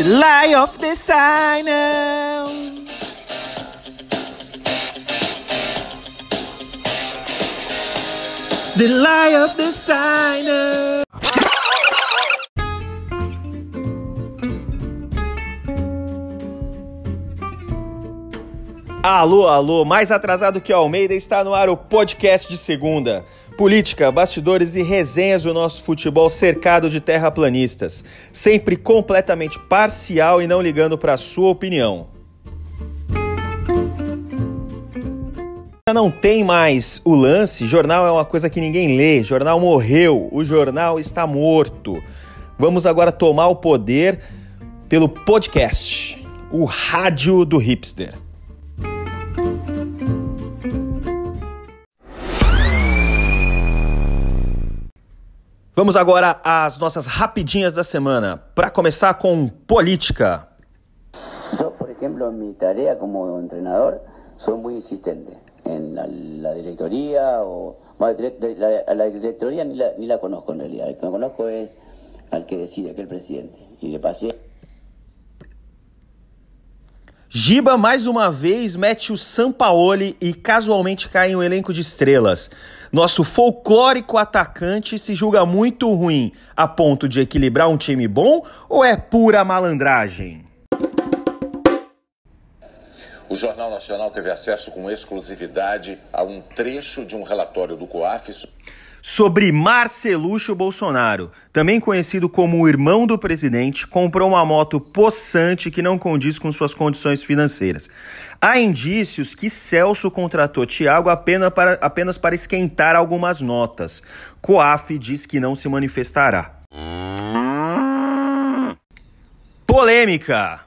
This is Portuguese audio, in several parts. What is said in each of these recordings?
The lie of the signer. Oh. The lie of the signer. Oh. Alô, alô, mais atrasado que Almeida está no ar o podcast de segunda. Política, bastidores e resenhas do nosso futebol cercado de terraplanistas. Sempre completamente parcial e não ligando para a sua opinião. Não tem mais o lance, jornal é uma coisa que ninguém lê, jornal morreu, o jornal está morto. Vamos agora tomar o poder pelo podcast, o rádio do hipster. Vamos agora às nossas rapidinhas da semana. Para começar com política. Eu, por exemplo, em minha tarefa como treinador, sou muito insistente en la, la directoría o bueno, la, la, ni la, conozco en realidad. El que conozco es al que decide, que é o presidente. E de paciência. Giba mais uma vez mete o Sampaoli e casualmente cai em um elenco de estrelas. Nosso folclórico atacante se julga muito ruim a ponto de equilibrar um time bom ou é pura malandragem? O Jornal Nacional teve acesso com exclusividade a um trecho de um relatório do COAF sobre Marcelucho Bolsonaro, também conhecido como o irmão do presidente, comprou uma moto possante que não condiz com suas condições financeiras. Há indícios que Celso contratou Tiago apenas para, apenas para esquentar algumas notas. Coaf diz que não se manifestará. Polêmica!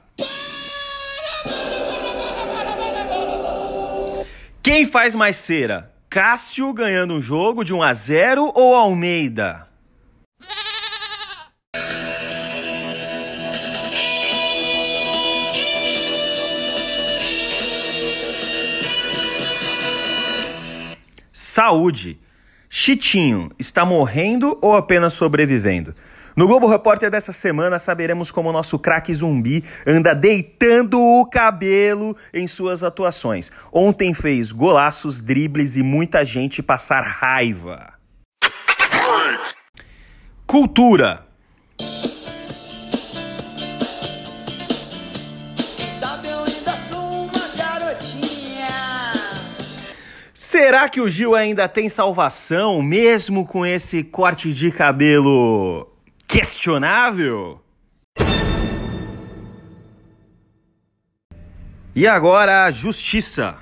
Quem faz mais cera? Cássio ganhando um jogo de 1 a 0 ou Almeida? Saúde. Chitinho está morrendo ou apenas sobrevivendo? No Globo Repórter dessa semana saberemos como o nosso craque zumbi anda deitando o cabelo em suas atuações. Ontem fez golaços, dribles e muita gente passar raiva. Cultura. Será que o Gil ainda tem salvação, mesmo com esse corte de cabelo questionável? E agora a justiça.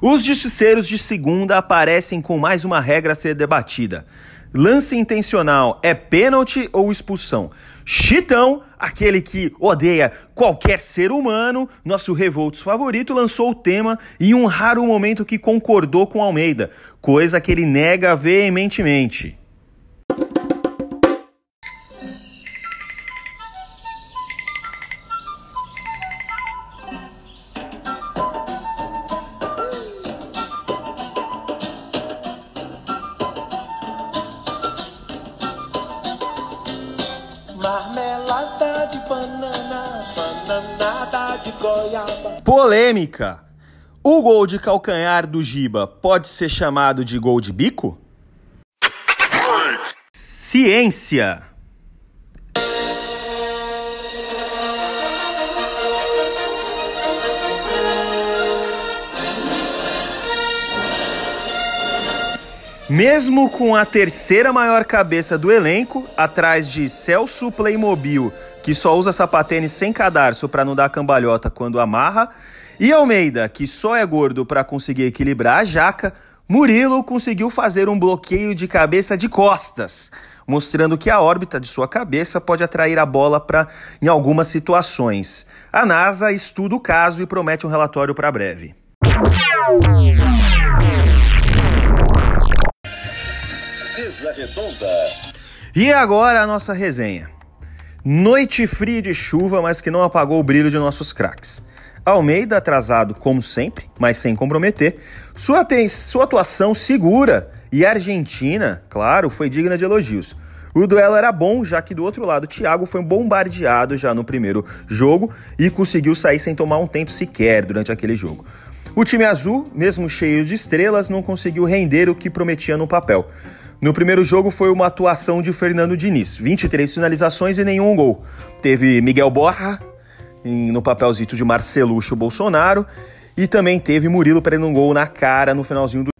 Os justiceiros de segunda aparecem com mais uma regra a ser debatida. Lance intencional é pênalti ou expulsão? Chitão, aquele que odeia qualquer ser humano, nosso Revoltos favorito, lançou o tema em um raro momento que concordou com Almeida, coisa que ele nega veementemente. Polêmica. O gol de calcanhar do Giba pode ser chamado de gol de bico? Ciência. Mesmo com a terceira maior cabeça do elenco, atrás de Celso Playmobil que só usa sapatênis sem cadarço para não dar cambalhota quando amarra, e Almeida, que só é gordo para conseguir equilibrar a jaca, Murilo conseguiu fazer um bloqueio de cabeça de costas, mostrando que a órbita de sua cabeça pode atrair a bola para em algumas situações. A NASA estuda o caso e promete um relatório para breve. E agora a nossa resenha. Noite fria de chuva, mas que não apagou o brilho de nossos craques. Almeida atrasado como sempre, mas sem comprometer. Sua, sua atuação segura e Argentina, claro, foi digna de elogios. O duelo era bom, já que do outro lado Thiago foi bombardeado já no primeiro jogo e conseguiu sair sem tomar um tempo sequer durante aquele jogo. O time azul, mesmo cheio de estrelas, não conseguiu render o que prometia no papel. No primeiro jogo foi uma atuação de Fernando Diniz, 23 finalizações e nenhum gol. Teve Miguel Borra no papelzito de Marcelucho Bolsonaro e também teve Murilo perdendo um gol na cara no finalzinho do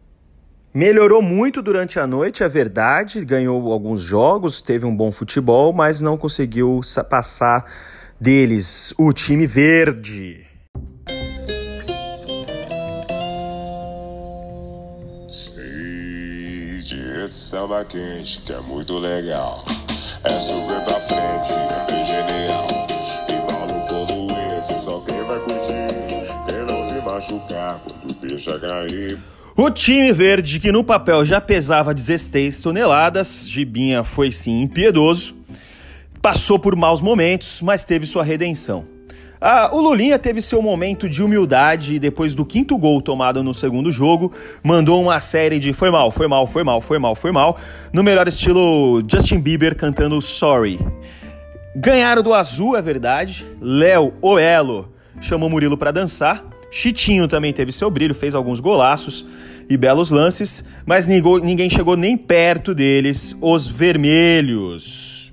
Melhorou muito durante a noite, é verdade, ganhou alguns jogos, teve um bom futebol, mas não conseguiu passar deles o time verde. Samba quente, que é muito legal. É super pra frente, é bem genial. Como esse, só quem vai curtir, quem não se machucar quando deixa cair. O time verde, que no papel já pesava 16 toneladas, Gibinha foi sim impiedoso, passou por maus momentos, mas teve sua redenção. Ah, o Lulinha teve seu momento de humildade e depois do quinto gol tomado no segundo jogo, mandou uma série de foi mal, foi mal, foi mal, foi mal, foi mal, no melhor estilo Justin Bieber cantando Sorry. Ganharam do azul, é verdade. Léo Oelo chamou Murilo para dançar. Chitinho também teve seu brilho, fez alguns golaços e belos lances, mas ninguém chegou nem perto deles, os vermelhos.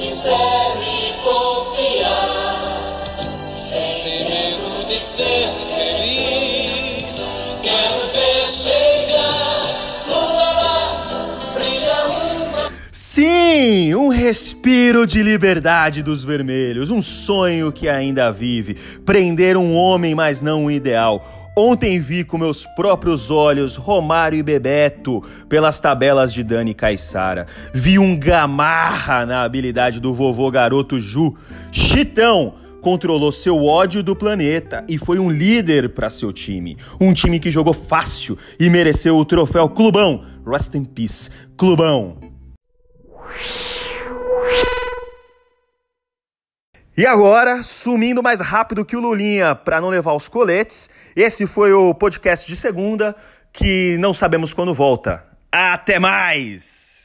Sincero e confiar. Sem medo de ser feliz. Quero ver chegar. Lula lá, brilha uma. Sim, um respiro de liberdade dos vermelhos, um sonho que ainda vive, prender um homem, mas não um ideal Ontem vi com meus próprios olhos Romário e Bebeto pelas tabelas de Dani Caissara. Vi um gamarra na habilidade do vovô garoto Ju. Chitão controlou seu ódio do planeta e foi um líder para seu time. Um time que jogou fácil e mereceu o troféu Clubão. Rest in peace, Clubão. E agora, sumindo mais rápido que o Lulinha para não levar os coletes, esse foi o podcast de segunda que não sabemos quando volta. Até mais!